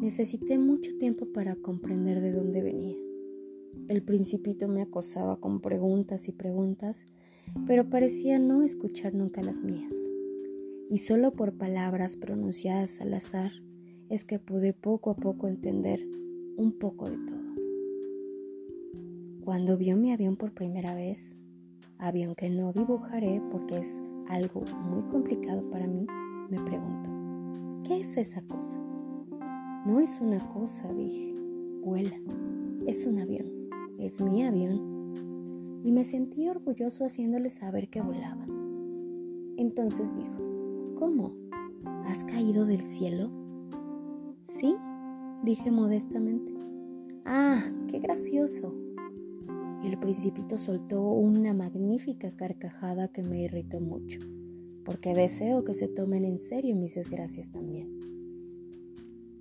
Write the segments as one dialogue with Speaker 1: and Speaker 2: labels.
Speaker 1: Necesité mucho tiempo para comprender de dónde venía. El principito me acosaba con preguntas y preguntas, pero parecía no escuchar nunca las mías. Y solo por palabras pronunciadas al azar es que pude poco a poco entender un poco de todo. Cuando vio mi avión por primera vez, avión que no dibujaré porque es algo muy complicado para mí, me preguntó, ¿qué es esa cosa? No es una cosa, dije, vuela, es un avión, es mi avión. Y me sentí orgulloso haciéndole saber que volaba. Entonces dijo, ¿cómo? ¿Has caído del cielo? Sí, dije modestamente. Ah, qué gracioso, el principito soltó una magnífica carcajada que me irritó mucho, porque deseo que se tomen en serio mis desgracias también.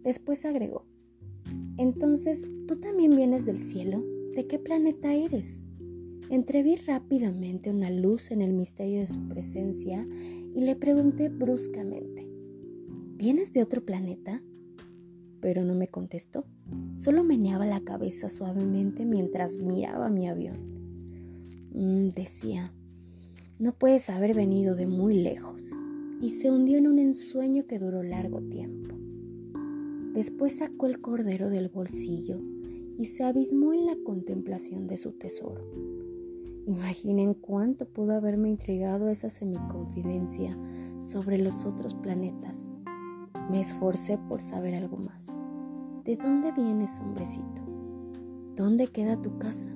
Speaker 1: Después agregó, entonces, ¿tú también vienes del cielo? ¿De qué planeta eres? Entreví rápidamente una luz en el misterio de su presencia y le pregunté bruscamente, ¿vienes de otro planeta? pero no me contestó. Solo meneaba la cabeza suavemente mientras miraba mi avión. Mm, decía, no puedes haber venido de muy lejos. Y se hundió en un ensueño que duró largo tiempo. Después sacó el cordero del bolsillo y se abismó en la contemplación de su tesoro. Imaginen cuánto pudo haberme intrigado esa semiconfidencia sobre los otros planetas me esforcé por saber algo más. ¿De dónde vienes, hombrecito? ¿Dónde queda tu casa?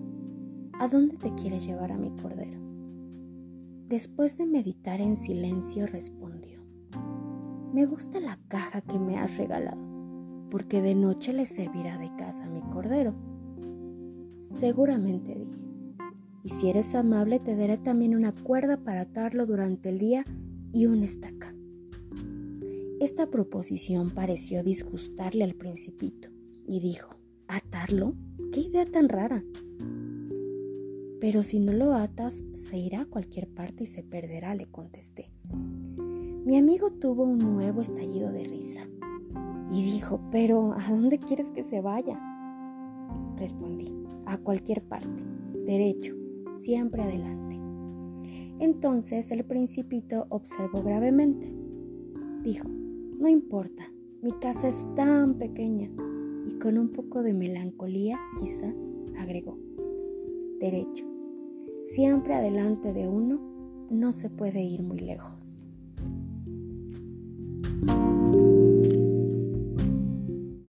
Speaker 1: ¿A dónde te quieres llevar a mi cordero? Después de meditar en silencio respondió, me gusta la caja que me has regalado, porque de noche le servirá de casa a mi cordero. Seguramente dije, y si eres amable te daré también una cuerda para atarlo durante el día y una estaca. Esta proposición pareció disgustarle al principito y dijo, ¿atarlo? ¿Qué idea tan rara? Pero si no lo atas, se irá a cualquier parte y se perderá, le contesté. Mi amigo tuvo un nuevo estallido de risa y dijo, pero ¿a dónde quieres que se vaya? Respondí, a cualquier parte, derecho, siempre adelante. Entonces el principito observó gravemente. Dijo, no importa, mi casa es tan pequeña. Y con un poco de melancolía, quizá, agregó, derecho, siempre adelante de uno, no se puede ir muy lejos.